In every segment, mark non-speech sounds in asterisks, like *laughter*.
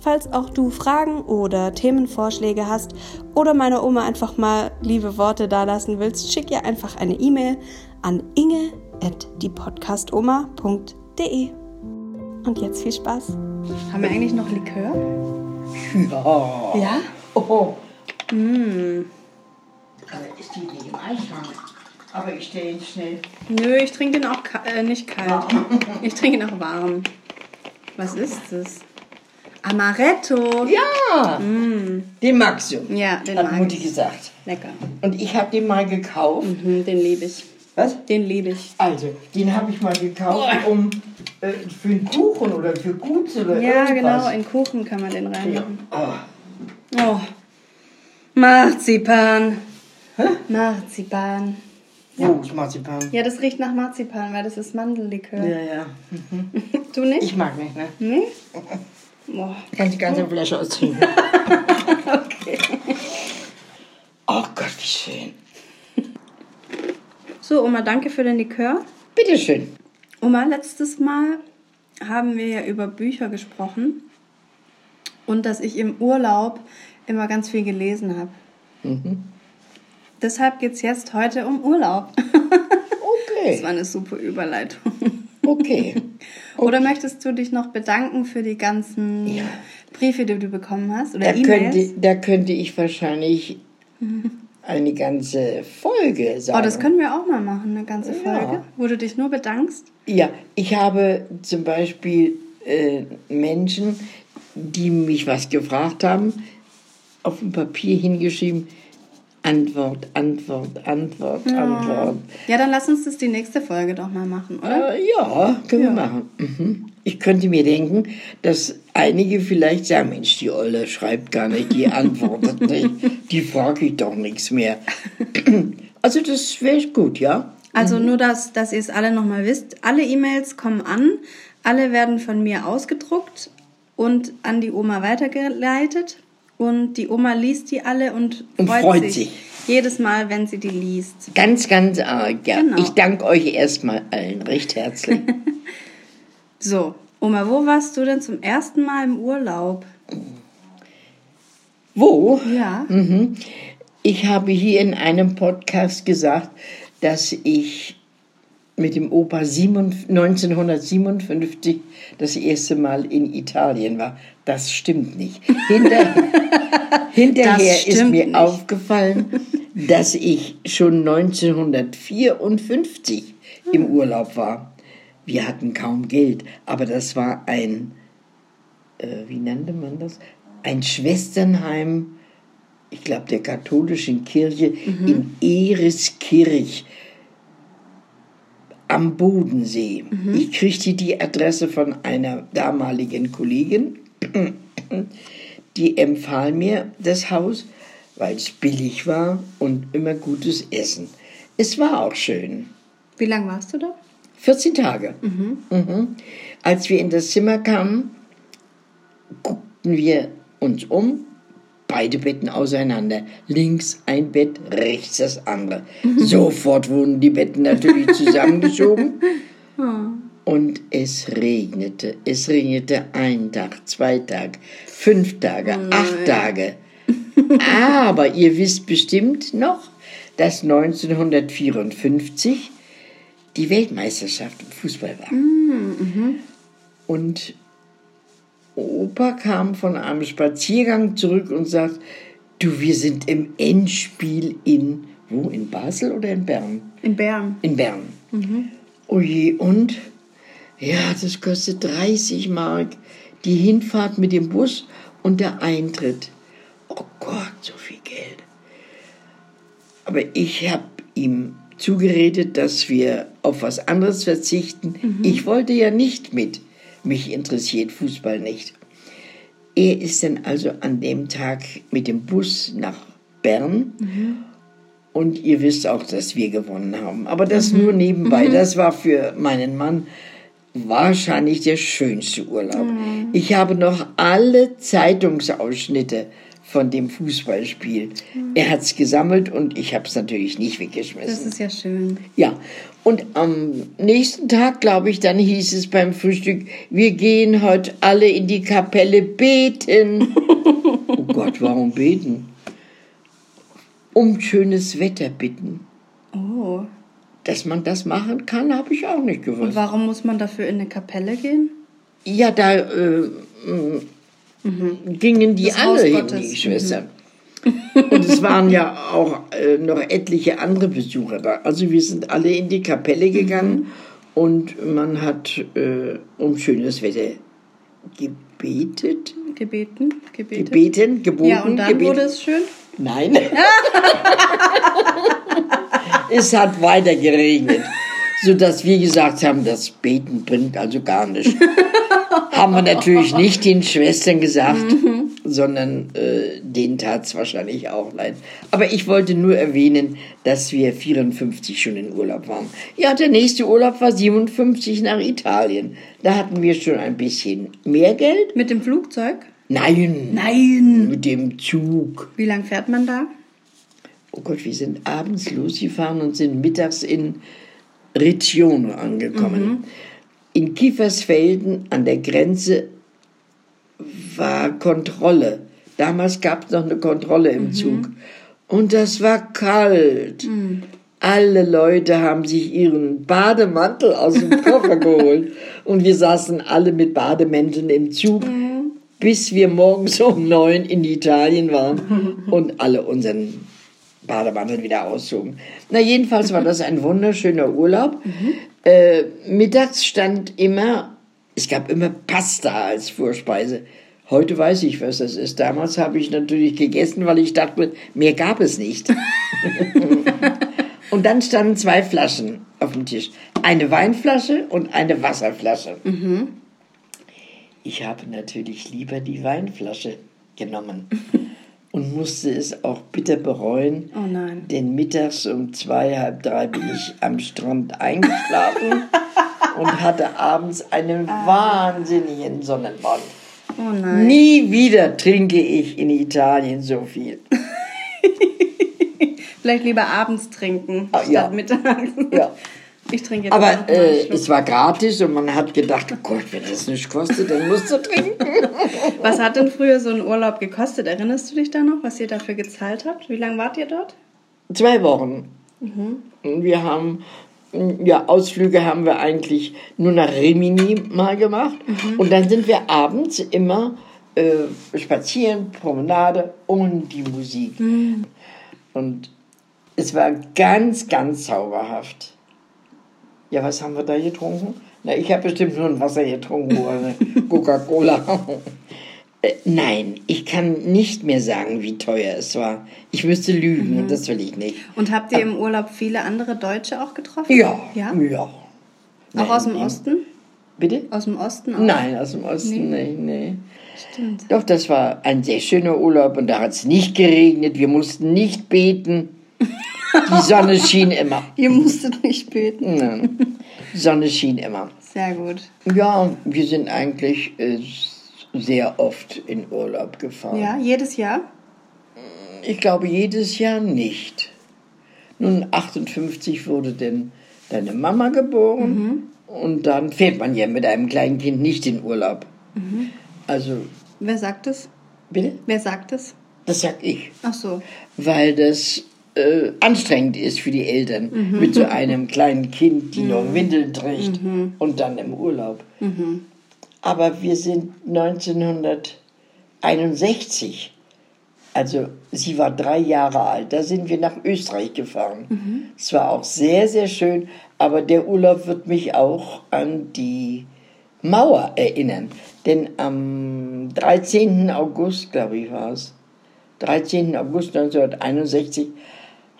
Falls auch du Fragen oder Themenvorschläge hast oder meiner Oma einfach mal liebe Worte dalassen willst, schick ihr einfach eine E-Mail an inge@diepodcastoma.de. Und jetzt viel Spaß. Haben wir eigentlich noch Likör? Ja. Ja? Oh. Mm. Aber ist die nicht im Eichhang? Aber ich stelle ihn schnell. Nö, ich trinke den auch ka äh, nicht kalt. *laughs* Ich trinke ihn auch warm. Was ist das? Amaretto. Ja, Mm. den magst du. Ja, den hat mag Mutti ich. gesagt. Lecker. Und ich habe den mal gekauft. Mhm, den liebe ich. Was? Den liebe ich. Also, den habe ich mal gekauft, um äh, für einen Kuchen oder für Guts oder Ja, irgendwas. genau. In Kuchen kann man den Ja. reinmachen. Oh. Oh. Marzipan. Marzipan. Wo ist Marzipan? Ja, das riecht nach Marzipan, weil das ist Mandellikör. Ja, ja. *laughs* Du nicht? Ich mag nicht, ne? Nee? *laughs* Boah. Kannst die ganze Flasche austrinken. *laughs* Okay. Oh Gott, wie schön. So, Oma, danke für den Likör. Bitteschön. Oma, letztes Mal haben wir ja über Bücher gesprochen und dass ich im Urlaub immer ganz viel gelesen habe. Mhm. Deshalb geht es jetzt heute um Urlaub. *laughs* Das war Okay. eine super Überleitung. Okay. *laughs* Oder möchtest du dich noch bedanken für die ganzen Ja. Briefe, die du bekommen hast? Oder Da E-Mails? könnte, da könnte ich wahrscheinlich eine ganze Folge sagen. Oh, das können wir auch mal machen, eine ganze Ja. Folge, wo du dich nur bedankst. Ja, ich habe zum Beispiel äh, Menschen, die mich was gefragt haben, auf dem Papier hingeschrieben, Antwort, Antwort, Antwort, Antwort. Ja, dann lass uns das die nächste Folge doch mal machen, oder? Äh, ja, können Ja. wir machen. Mhm. Ich könnte mir denken, dass einige vielleicht sagen, Mensch, die Olle schreibt gar nicht, die antwortet *laughs* nicht, die frage ich doch nichts mehr. *clears throat* Also das wäre gut, ja? Also nur, dass, dass ihr es alle nochmal wisst. Alle E-Mails kommen an, alle werden von mir ausgedruckt und an die Oma weitergeleitet. Und die Oma liest die alle und, Und freut sich. jedes Mal, wenn sie die liest. Ganz, ganz arg, ja. Genau. Ich danke euch erstmal allen recht herzlich. *laughs* So, Oma, wo warst du denn zum ersten Mal im Urlaub? Wo? Ja. Mhm. Ich habe hier in einem Podcast gesagt, dass ich mit dem Opa 7 1957 das erste Mal in Italien war. Das stimmt nicht. Hinter, *laughs* hinterher ist mir nicht. aufgefallen, dass ich schon 1954 im Urlaub war. Wir hatten kaum Geld, aber das war ein, äh, wie nannte man das? Ein Schwesternheim, ich glaube der katholischen Kirche in Ereskirch am Bodensee. Ich kriegte die Adresse von einer damaligen Kollegin. Die empfahl mir das Haus, weil es billig war und immer gutes Essen. Es war auch schön. Wie lange warst du da? 14 Tage. Mhm. Als wir in das Zimmer kamen, guckten wir uns um, beide Betten auseinander. Links ein Bett, rechts das andere. Sofort wurden die Betten natürlich *laughs* zusammengeschoben. Und es regnete. Es regnete einen Tag, zwei Tage, fünf Tage, acht Tage. *laughs* Aber ihr wisst bestimmt noch, dass 1954 die Weltmeisterschaft im Fußball war. Und Opa kam von einem Spaziergang zurück und sagt, du, wir sind im Endspiel in, wo, in Basel oder in Bern? In Bern. In Bern. Oh je, und? Ja, das kostet 30 Mark. Die Hinfahrt mit dem Bus und der Eintritt. Oh Gott, so viel Geld. Aber ich habe ihm zugeredet, dass wir auf was anderes verzichten. Ich wollte ja nicht mit. Mich interessiert Fußball nicht. Er ist dann also an dem Tag mit dem Bus nach Bern Und ihr wisst auch, dass wir gewonnen haben. Aber das nur nebenbei. Das war für meinen Mann wahrscheinlich der schönste Urlaub. Ich habe noch alle Zeitungsausschnitte von dem Fußballspiel. Er hat es gesammelt und ich habe es natürlich nicht weggeschmissen. Das ist ja schön. Ja, und am nächsten Tag, glaube ich, dann hieß es beim Frühstück, wir gehen heute alle in die Kapelle beten. *laughs* oh Gott, warum beten? Um schönes Wetter bitten. Oh. Dass man das machen kann, habe ich auch nicht Und gewusst. warum muss man dafür in eine Kapelle gehen? Ja, da äh, m, gingen die Das alle hin, die Schwestern. Und es waren ja auch äh, noch etliche andere Besucher da. Also wir sind alle in die Kapelle gegangen und man hat äh, um schönes Wetter gebetet, Gebeten? Gebetet? gebeten, geboten, Ja, und dann gebetet. wurde es schön? Nein. *laughs* es hat weiter geregnet, sodass wir gesagt haben, das Beten bringt also gar nichts. Haben wir natürlich nicht den Schwestern gesagt, sondern äh, denen tat es wahrscheinlich auch leid. Aber ich wollte nur erwähnen, dass wir 54 schon in Urlaub waren. Ja, der nächste Urlaub war 57 nach Italien. Da hatten wir schon ein bisschen mehr Geld. Mit dem Flugzeug? Nein, Nein. mit dem Zug. Wie lang fährt man da? Oh Gott, wir sind abends losgefahren und sind mittags in Riccione angekommen. In Kiefersfelden an der Grenze war Kontrolle. Damals gab es noch eine Kontrolle im Zug. Und das war kalt. Alle Leute haben sich ihren Bademantel aus dem Koffer *laughs* geholt. Und wir saßen alle mit Bademänteln im Zug, bis wir morgens um neun in Italien waren und alle unseren Bademantel wieder auszogen. Na, jedenfalls war das ein wunderschöner Urlaub. Äh, mittags stand immer, es gab immer Pasta als Vorspeise. Heute weiß ich, was das ist. Damals habe ich natürlich gegessen, weil ich dachte, mehr gab es nicht. *laughs* und dann standen zwei Flaschen auf dem Tisch. Eine Weinflasche und eine Wasserflasche. Ich habe natürlich lieber die Weinflasche genommen *laughs* und musste es auch bitter bereuen. Oh nein. Denn mittags um zwei, halb drei bin ich am Strand eingeschlafen *laughs* und hatte abends einen wahnsinnigen Sonnenbrand. Oh nein. Nie wieder trinke ich in Italien so viel. *laughs* Vielleicht lieber abends trinken, Ah, statt ja. mittags. Ja. Ich trinke jetzt Aber äh, es war gratis und man hat gedacht, oh Gott, wenn das nicht kostet, dann musst du trinken. *laughs* Was hat denn früher so ein Urlaub gekostet? Erinnerst du dich da noch, was ihr dafür gezahlt habt? Wie lange wart ihr dort? Zwei Wochen. Und Wir haben, ja, Ausflüge haben wir eigentlich nur nach Rimini mal gemacht. Und dann sind wir abends immer äh, spazieren, Promenade und die Musik. Und es war ganz, ganz zauberhaft. Ja, was haben wir da getrunken? Na, ich habe bestimmt nur ein Wasser getrunken oder Coca-Cola. *laughs* Äh, Nein, ich kann nicht mehr sagen, wie teuer es war. Ich müsste lügen und das will ich nicht. Und habt ihr im Urlaub viele andere Deutsche auch getroffen? Ja, Ja? ja. Auch Nein, aus dem. Osten? Bitte? Aus dem Osten auch? Nein, aus dem Osten, nee, nee. Stimmt. Doch, das war ein sehr schöner Urlaub und da hat es nicht geregnet. Wir mussten nicht beten. *laughs* Die Sonne schien immer. Ihr musstet nicht beten. Nein, Die Sonne schien immer. Sehr gut. Ja, wir sind eigentlich äh, sehr oft in Urlaub gefahren. Ja, jedes Jahr? Ich glaube, jedes Jahr nicht. Nun, 58 wurde denn deine Mama geboren und dann fährt man ja mit einem kleinen Kind nicht in Urlaub. Also, Wer sagt es? bitte? Wer sagt es? Das sag ich. Ach so. Weil das äh, anstrengend ist für die Eltern mit so einem kleinen Kind, die noch Windeln trägt und dann im Urlaub. Aber wir sind 1961, also sie war drei Jahre alt, da sind wir nach Österreich gefahren. Es war auch sehr, sehr schön, aber der Urlaub wird mich auch an die Mauer erinnern. Denn am 13. August, glaube ich, war es, 13. August 1961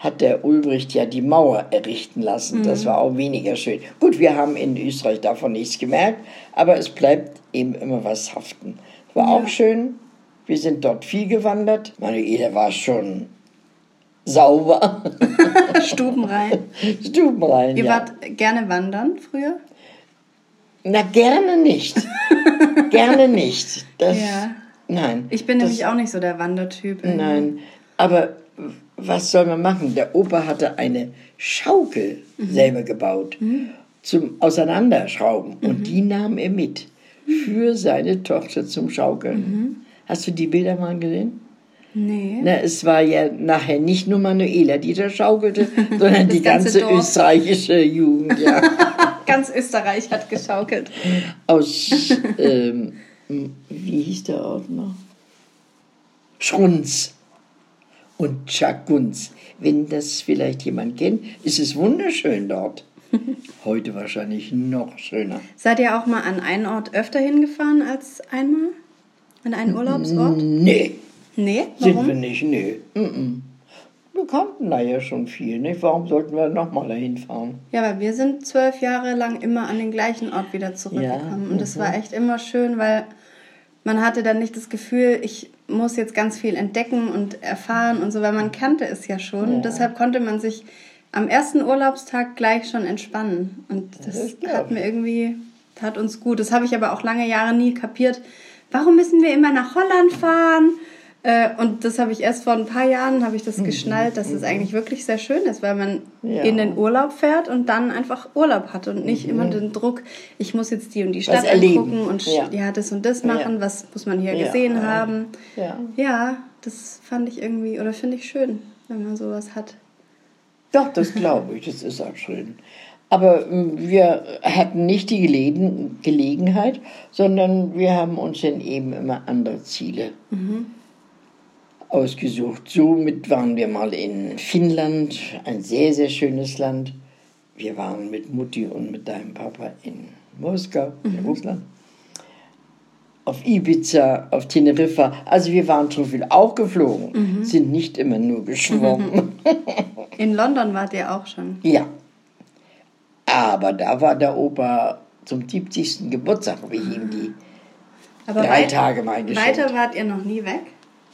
hat der Ulbricht ja die Mauer errichten lassen. Das war auch weniger schön. Gut, wir haben in Österreich davon nichts gemerkt, aber es bleibt eben immer was haften. War auch schön. Wir sind dort viel gewandert. Manuela war schon sauber. *laughs* Stubenrein. *laughs* Stubenrein, Ihr ja. wart gerne wandern früher? Na, gerne nicht. *laughs* gerne nicht. Das, Ja. Nein. Ich bin das, nämlich auch nicht so der Wandertyp. irgendwie. Nein. Aber was soll man machen? Der Opa hatte eine Schaukel selber gebaut zum Auseinanderschrauben. Und die nahm er mit für seine Tochter zum Schaukeln. Hast du die Bilder mal gesehen? Nee. Na, es war ja nachher nicht nur Manuela, die da schaukelte, *laughs* sondern die ganze ganze, österreichische Jugend, ja. *laughs* Ganz Österreich hat geschaukelt. Aus, ähm, wie hieß der Ort noch? Schrunz und Schakunz. Wenn das vielleicht jemand kennt, ist es wunderschön dort. *laughs* Heute wahrscheinlich noch schöner. Seid ihr auch mal an einen Ort öfter hingefahren als einmal? An einen Urlaubsort? Nee, Nee, sind warum? wir nicht, nee. Wir kannten da ja schon viel, nicht? Warum sollten wir nochmal dahin fahren? Ja, weil wir sind zwölf Jahre lang immer an den gleichen Ort wieder zurückgekommen. Ja, Und das war echt immer schön, weil man hatte dann nicht das Gefühl, ich muss jetzt ganz viel entdecken und erfahren und so, weil man kannte es ja schon. Deshalb konnte man sich am ersten Urlaubstag gleich schon entspannen. Und das klar. hat mir irgendwie, tat uns gut. Das habe ich aber auch lange Jahre nie kapiert. Warum müssen wir immer nach Holland fahren? Äh, Und das habe ich erst vor ein paar Jahren habe ich das geschnallt, dass es eigentlich wirklich sehr schön ist, weil man Ja. in den Urlaub fährt und dann einfach Urlaub hat und nicht immer den Druck, ich muss jetzt die und die Stadt angucken und Ja. ja. das und das machen, Ja. was muss man hier gesehen haben. Ja. Das fand ich irgendwie oder finde ich schön, wenn man sowas hat. Doch, das glaube ich, das ist auch schön. Aber ähm, wir hatten nicht die Gelegen Gelegenheit, sondern wir haben uns dann eben immer andere Ziele ausgesucht. Somit waren wir mal in Finnland, ein sehr, sehr schönes Land. Wir waren mit Mutti und mit deinem Papa in Moskau, in Russland. Auf Ibiza, auf Teneriffa. Also wir waren schon viel auch geflogen, sind nicht immer nur geschwommen. *laughs* In London wart ihr auch schon. Ja. Aber da war der Opa zum 70. Geburtstag, habe ich ihm die Aber drei weit- Tage mal geschenkt. Weiter wart ihr noch nie weg?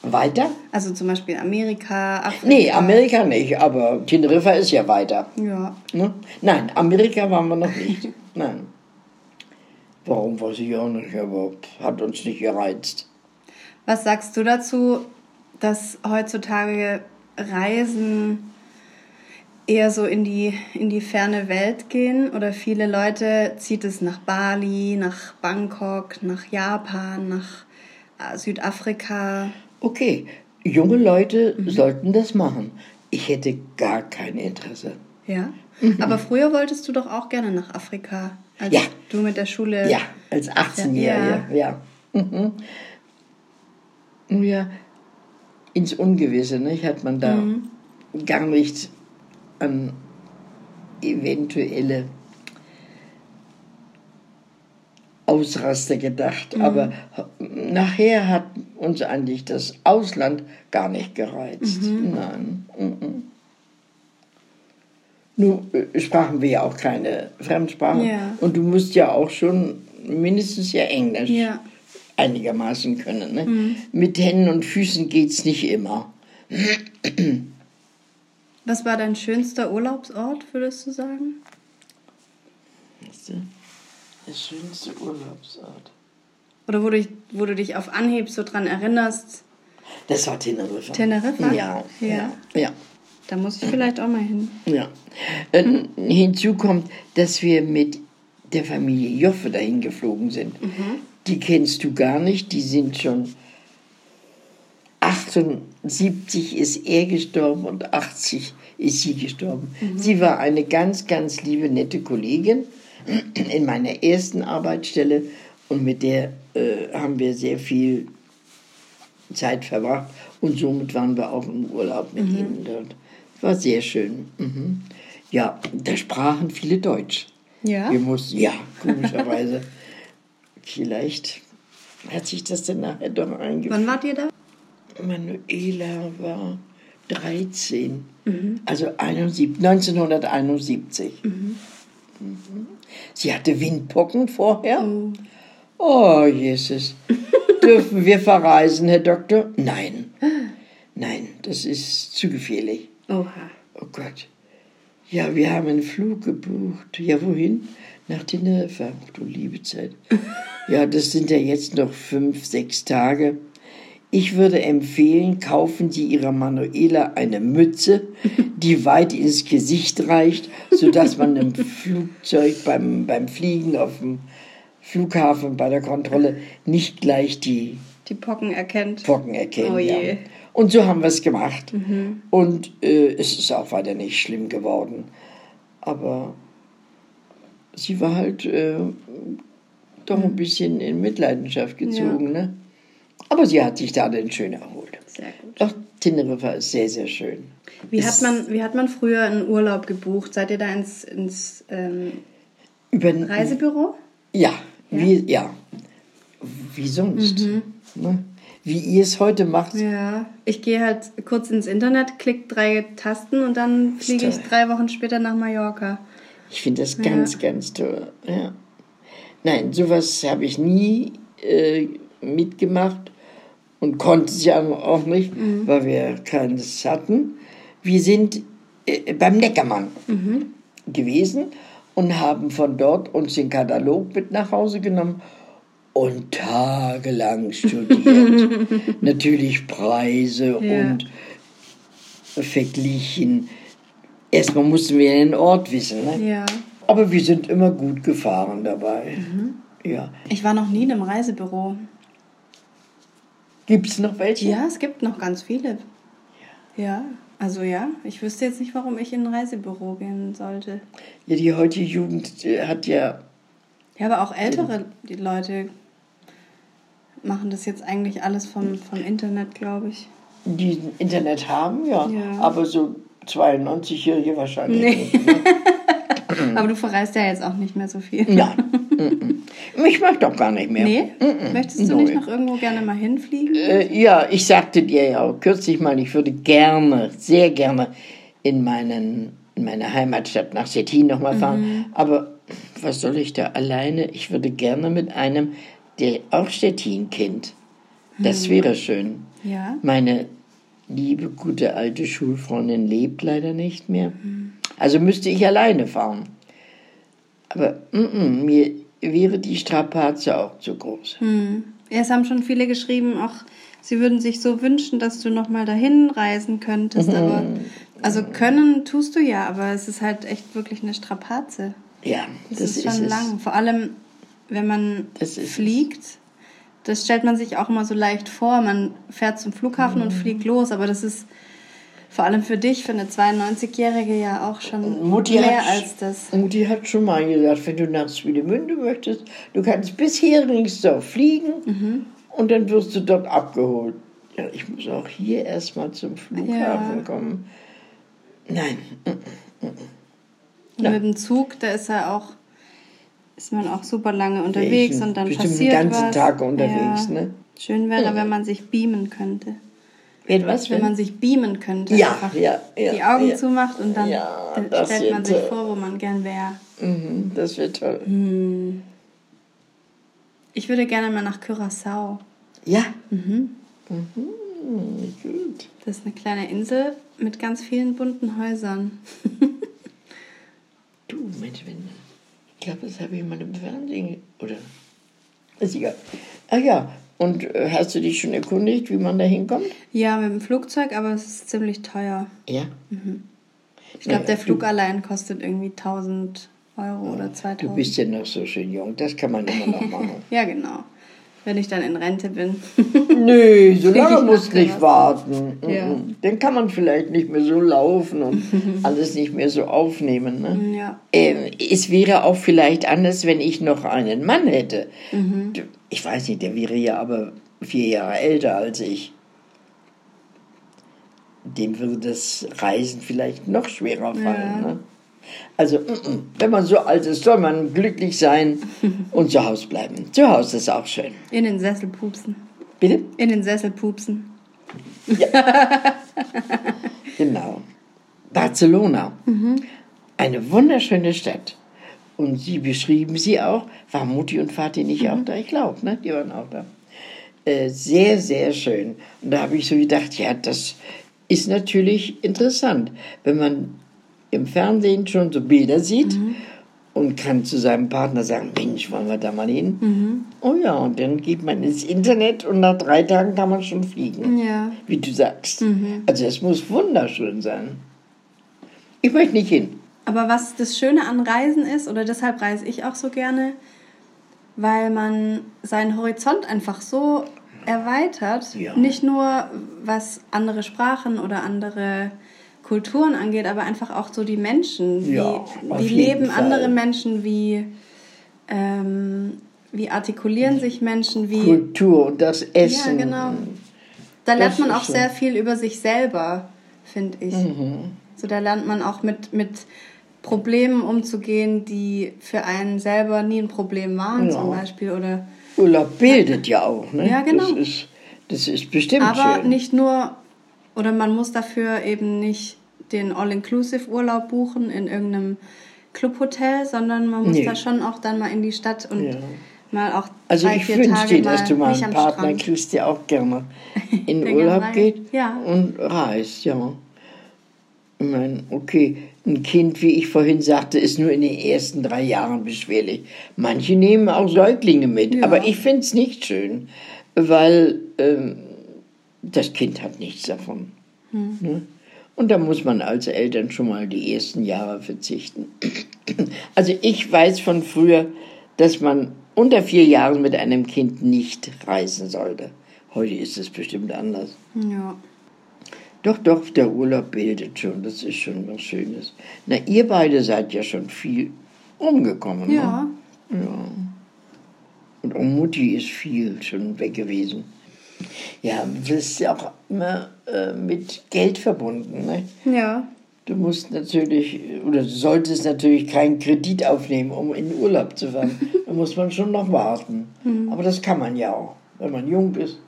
Weiter? Also zum Beispiel Amerika, Afrika. Nee, Amerika nicht, aber Teneriffa ist ja weiter. Ja. Ne? Nein, Amerika waren wir noch nicht. *laughs* Nein. Warum weiß ich auch nicht, aber hat uns nicht gereizt. Was sagst du dazu, dass heutzutage Reisen eher so in die, in die ferne Welt gehen? Oder viele Leute zieht es nach Bali, nach Bangkok, nach Japan, nach äh, Südafrika? Okay, junge Leute sollten das machen. Ich hätte gar kein Interesse. Ja. Aber früher wolltest du doch auch gerne nach Afrika, als Ja. du mit der Schule. Ja, als 18-Jährige, ja. Mhm. Ja, ins Ungewisse, nicht? Hat man da gar nicht an eventuelle Ausraster gedacht. Aber nachher hat uns eigentlich das Ausland gar nicht gereizt. Nein. Mhm. Nun äh, sprachen wir ja auch keine Fremdsprachen. Ja. Und du musst ja auch schon mindestens ja Englisch Ja. einigermaßen können. Ne? Mit Händen und Füßen geht's nicht immer. Was war dein schönster Urlaubsort, würdest du sagen? Weißt du? Der schönste Urlaubsort. Oder wo du, dich- wo du dich auf Anhieb so dran erinnerst, Das war Teneriffa. Teneriffa? Ja. Ja. Ja. da muss ich vielleicht auch mal hin. ja. Äh, hinzu kommt, dass wir mit der Familie Joffe dahin geflogen sind. Die kennst du gar nicht. Die sind schon 78 ist er gestorben und 80 ist sie gestorben. Sie war eine ganz, ganz liebe, nette Kollegin in meiner ersten Arbeitsstelle und mit der äh, haben wir sehr viel Zeit verbracht und somit waren wir auch im Urlaub mit ihnen dort. War sehr schön. Mhm. Ja, da sprachen viele Deutsch. Ja? Wir mussten, ja, *laughs* komischerweise. Vielleicht hat sich das dann nachher doch eingeführt. Wann wart ihr da? Manuela war 13, also 71, 1971. Mhm. Sie hatte Windpocken vorher. Oh, Jesus. *laughs* Dürfen wir verreisen, Herr Doktor? Nein. Nein, das ist zu gefährlich. Oha. Oh Gott. Ja, wir haben einen Flug gebucht. Ja, wohin? Nach Teneriffa. Du liebe Zeit. *laughs* Ja, das sind ja jetzt noch fünf, sechs Tage. Ich würde empfehlen, kaufen Sie Ihrer Manuela eine Mütze, die weit ins Gesicht reicht, sodass man im Flugzeug beim, beim Fliegen auf dem Flughafen bei der Kontrolle nicht gleich die Die Pocken erkennt. Pocken erkennt. Oh. Ja. Und so haben wir es gemacht. Und äh, es ist auch weiter nicht schlimm geworden. Aber sie war halt äh, doch ein bisschen in Mitleidenschaft gezogen. Ne? Aber sie hat sich da dann schön erholt. Sehr gut. Doch, Teneriffa ist sehr, sehr schön. Wie hat, man, wie hat man früher einen Urlaub gebucht? Seid ihr da ins, ins ähm, Reisebüro? ja, Wie, ja. Wie sonst. Ne? Wie ihr es heute macht. Ja, ich gehe halt kurz ins Internet, klick drei Tasten und dann fliege ich drei Wochen später nach Mallorca. Ich finde das ganz, ganz toll. Ja. Nein, sowas habe ich nie äh, mitgemacht und konnte es ja auch nicht, weil wir keines hatten. Wir sind äh, beim Neckermann gewesen und haben von dort uns den Katalog mit nach Hause genommen und tagelang studiert. *laughs* Natürlich Preise Ja. und verglichen. Erstmal mussten wir den Ort wissen. Ne? Ja. Aber wir sind immer gut gefahren dabei. Ja. Ich war noch nie in einem Reisebüro. Gibt es noch welche? Ja, es gibt noch ganz viele. Ja. Also ja, ich wüsste jetzt nicht, warum ich in ein Reisebüro gehen sollte. Ja, die heutige Jugend äh, hat ja. Ja, aber auch ältere die Leute machen das jetzt eigentlich alles vom, vom Internet, glaube ich. die Internet haben, ja. Ja. Aber so 92-Jährige wahrscheinlich Nee. nicht. Ne? *laughs* Aber du verreist ja jetzt auch nicht mehr so viel. Nein. Mm, mm. Ich mag doch gar nicht mehr. Nee? Möchtest du Neu. nicht noch irgendwo gerne mal hinfliegen? Äh, ja, ich sagte dir ja auch kürzlich mal, ich würde gerne, sehr gerne in, meinen, in meine Heimatstadt nach Stettin nochmal fahren. Mhm. Aber was soll ich da alleine? Ich würde gerne mit einem, der auch Stettin kennt. Das Mhm. wäre schön. Ja. Meine liebe, gute alte Schulfreundin lebt leider nicht mehr. Also müsste ich alleine fahren. Aber mm, mm, mir wäre die Strapaze auch zu groß. Hm. Ja, es haben schon viele geschrieben, auch sie würden sich so wünschen, dass du noch mal dahin reisen könntest. Aber also können tust du ja, aber es ist halt echt wirklich eine Strapaze. Ja, Das, das, ist schon es. lang. Vor allem, wenn man ist es. fliegt, das stellt man sich auch immer so leicht vor. Man fährt zum Flughafen Mhm. und fliegt los, aber das ist vor allem für dich, für eine 92-Jährige ja auch schon Mutti mehr hat, als das. Mutti hat schon mal gesagt, wenn du nach Swinemünde möchtest, du kannst bis Heringsdorf fliegen Mhm. und dann wirst du dort abgeholt. Ja, ich muss auch hier erstmal zum Flughafen Ja. kommen. Nein, Und mit dem Zug, da ist ja auch, ist man auch super lange unterwegs ich und dann bestimmt passiert den ganzen was. Tag unterwegs, Ja. ne? Schön wäre, wenn man sich beamen könnte. Wenn was? Wenn man sich beamen könnte. Ja, ja, ja, Die Augen ja. zumacht und dann Ja, stellt man sich toll. vor, wo man gern wäre. Mhm, das wird toll. Ich würde gerne mal nach Curaçao. Ja. Mhm. Gut. Das ist eine kleine Insel mit ganz vielen bunten Häusern. *laughs* Du, Mensch, wenn. Ich glaube, das habe ich mal im Fernsehen. Oder. Ist egal. Ah ja, und äh, hast du dich schon erkundigt, wie man da hinkommt? Ja, mit dem Flugzeug, aber es ist ziemlich teuer. Ja. Ich glaube, der du- Flug allein kostet irgendwie 1000 Euro oder Du 2000. bist ja noch so schön jung, das kann man immer noch *laughs* machen. Ja, genau. Wenn ich dann in Rente bin. *laughs* Nö, so lange musst nicht warten. Ja. Dann kann man vielleicht nicht mehr so laufen und *laughs* alles nicht mehr so aufnehmen. Ne? ja. Ähm, es wäre auch vielleicht anders, wenn ich noch einen Mann hätte. Mhm. Ich weiß nicht, der wäre ja aber vier Jahre älter als ich. Dem würde das Reisen vielleicht noch schwerer fallen. Ja. Ne? Also, mm, mm, wenn man so alt ist, soll man glücklich sein *laughs* und zu Hause bleiben. Zu Hause ist auch schön. In den Sessel pupsen. Bitte? In den Sessel pupsen. *laughs* Genau. Barcelona. Eine wunderschöne Stadt. Und Sie beschrieben sie auch. War Mutti und Vati nicht auch da? Ich glaube, ne? Die waren auch da. Äh, sehr, sehr schön. Und da habe ich so gedacht, ja, das ist natürlich interessant, wenn man im Fernsehen schon so Bilder sieht und kann zu seinem Partner sagen, Mensch, wollen wir da mal hin? Oh ja, und dann geht man ins Internet und nach drei Tagen kann man schon fliegen. Ja. Wie du sagst. Also es muss wunderschön sein. Ich möchte nicht hin. Aber was das Schöne an Reisen ist, oder deshalb reise ich auch so gerne, weil man seinen Horizont einfach so erweitert. Ja. Nicht nur was andere Sprachen oder andere Kulturen angeht, aber einfach auch so die Menschen. Wie, Ja, wie leben Fall. andere Menschen, wie, ähm, wie artikulieren sich Menschen, wie. Kultur das Essen. Ja, genau. Da lernt man auch sehr viel über sich selber, finde ich. Mhm. So, da lernt man auch mit, mit Problemen umzugehen, die für einen selber nie ein Problem waren, Ja. zum Beispiel. Oder, Urlaub bildet ja auch. Ne? Ja, genau. Das ist, das ist bestimmt aber schön. nicht nur, oder man muss dafür eben nicht den All-Inclusive-Urlaub buchen in irgendeinem Clubhotel, sondern man muss Nee. da schon auch dann mal in die Stadt und Ja. mal auch Also drei, ich vier wünsche dir, dass du mal einen Partner Strand. kriegst, der auch gerne *laughs* in Urlaub geht. Ja. und reist, ja. Ich meine, okay, ein Kind, wie ich vorhin sagte, ist nur in den ersten drei Jahren beschwerlich. Manche nehmen auch Säuglinge mit, Ja. aber ich finde es nicht schön, weil ähm, das Kind hat nichts davon. Hm. Ne? Und da muss man als Eltern schon mal die ersten Jahre verzichten. *clears throat* Also ich weiß von früher, dass man unter vier Jahren mit einem Kind nicht reisen sollte. Heute ist es bestimmt anders. Ja. Doch, doch, der Urlaub bildet schon. Das ist schon was Schönes. Na, ihr beide seid ja schon viel umgekommen. Ja. Ne? ja. Und auch Mutti ist viel schon weg gewesen. Ja, das ist ja auch immer äh, mit Geld verbunden. Ne? Ja. Du musst natürlich, oder du solltest natürlich keinen Kredit aufnehmen, um in Urlaub zu fahren. *laughs* Da muss man schon noch warten. Aber das kann man ja auch. Wenn man jung ist,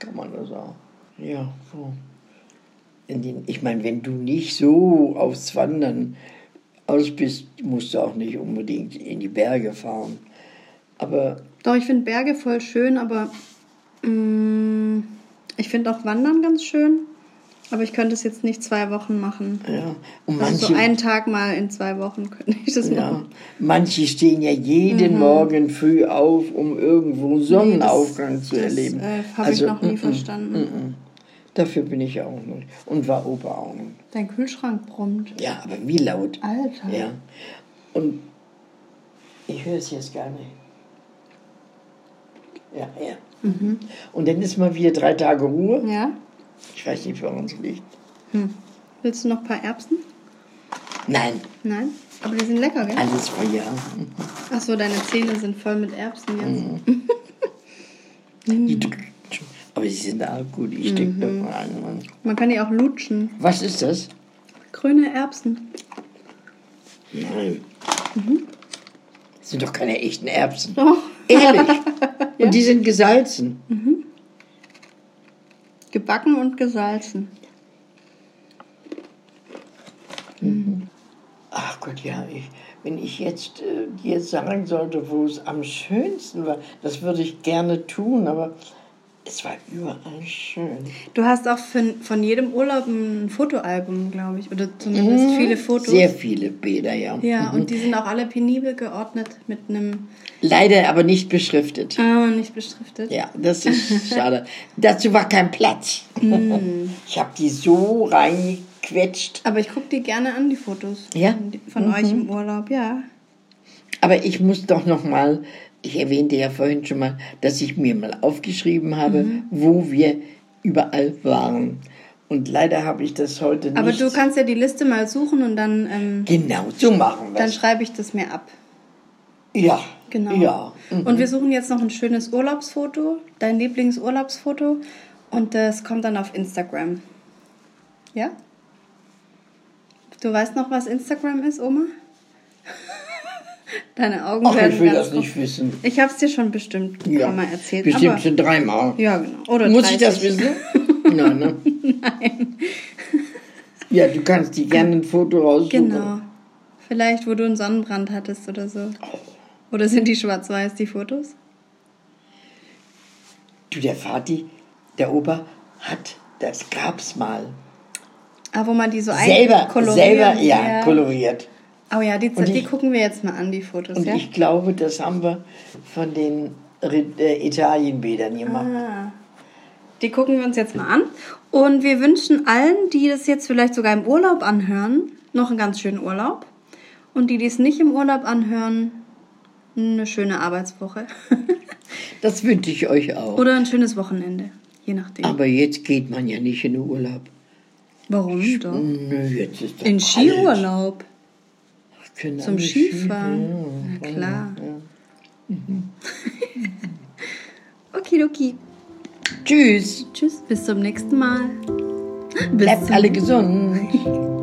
kann man das auch. Ja, so. Den, ich meine, wenn du nicht so aufs Wandern aus bist, musst du auch nicht unbedingt in die Berge fahren. Aber Doch, ich finde Berge voll schön, aber ich finde auch Wandern ganz schön. Aber ich könnte es jetzt nicht zwei Wochen machen. ja, und Also manche, so einen Tag mal in zwei Wochen *laughs* könnte ich das ja, machen. manche stehen ja jeden Morgen früh auf, um irgendwo Sonnenaufgang zu das, erleben. äh, habe Also, ich noch nie mm, mm, verstanden. mm, mm. Dafür bin ich ja auch nicht. Und war Opa auch nicht. Dein Kühlschrank brummt. Ja, aber wie laut. Alter. Ja. Und ich höre es jetzt gar nicht. Ja, ja. Mhm. Und dann ist mal wieder drei Tage Ruhe. Ja? Ich weiß nicht, woran es liegt. Willst du noch ein paar Erbsen? Nein, Nein? Aber die sind lecker, gell? alles vor Jahr. Achso, deine Zähne sind voll mit Erbsen jetzt. *laughs* Die drücken schon. Aber sie sind auch gut. Ich Mhm. doch mal an. Man kann die auch lutschen. Was ist das? Grüne Erbsen. Nein. Das sind doch keine echten Erbsen. Doch. *laughs* Ehrlich. Und die sind gesalzen. Gebacken und gesalzen. Ach Gott, ja, ich, wenn ich jetzt äh, dir sagen sollte, wo es am schönsten war, das würde ich gerne tun, aber es war überall schön. Du hast auch von, von jedem Urlaub ein Fotoalbum, glaube ich. Oder zumindest viele Fotos. Sehr viele Bilder, ja. Ja, und die sind auch alle penibel geordnet mit einem Leider aber nicht beschriftet. Ah, nicht beschriftet. Ja, das ist schade. Dazu war kein Platz. Mm. *laughs* Ich habe die so reingequetscht. Aber ich gucke die gerne an, die Fotos. Ja? Von, von euch im Urlaub, ja. Aber ich muss doch noch mal, ich erwähnte ja vorhin schon mal, dass ich mir mal aufgeschrieben habe, Mhm. wo wir überall waren. Und leider habe ich das heute nicht. Aber du kannst ja die Liste mal suchen und dann, ähm, Genau, so machen wir dann schreibe ich das mir ab. Ja. Genau. Ja. Mhm. Und wir suchen jetzt noch ein schönes Urlaubsfoto, dein Lieblingsurlaubsfoto. Und das kommt dann auf Instagram. Ja? Du weißt noch, was Instagram ist, Oma? *laughs* Deine Augen Ach, werden ich will ganz das nicht wissen. Ich habe es dir schon bestimmt ein Ja. paar Mal erzählt. Bestimmt aber, schon dreimal. Ja, genau. Oder Muss ich 30. das wissen? *laughs* Nein, ne? Nein. Ja, du kannst dir gerne ein Foto raussuchen. Genau. Vielleicht, wo du einen Sonnenbrand hattest oder so. Oder sind die schwarz-weiß, die Fotos? Du, der Vati, der Opa, hat, das gab's mal. Ah, wo man die so selber, selber ja, koloriert. Oh ja, die, ich- gucken wir jetzt mal an, die Fotos, Und ja? ich glaube, das haben wir von den äh, Italienbildern gemacht. Ah. Die gucken wir uns jetzt mal an. Und wir wünschen allen, die das jetzt vielleicht sogar im Urlaub anhören, noch einen ganz schönen Urlaub. Und die, die es nicht im Urlaub anhören, eine schöne Arbeitswoche. *laughs* Das wünsche ich euch auch. Oder ein schönes Wochenende. Je nachdem. Aber jetzt geht man ja nicht in den Urlaub. Warum doch? Nö, jetzt ist doch In. Skiurlaub. Können Zum Skifahren. Na klar. *laughs* Okidoki. Tschüss. Tschüss, bis zum nächsten Mal. Bis Bleibt alle gesund. *laughs*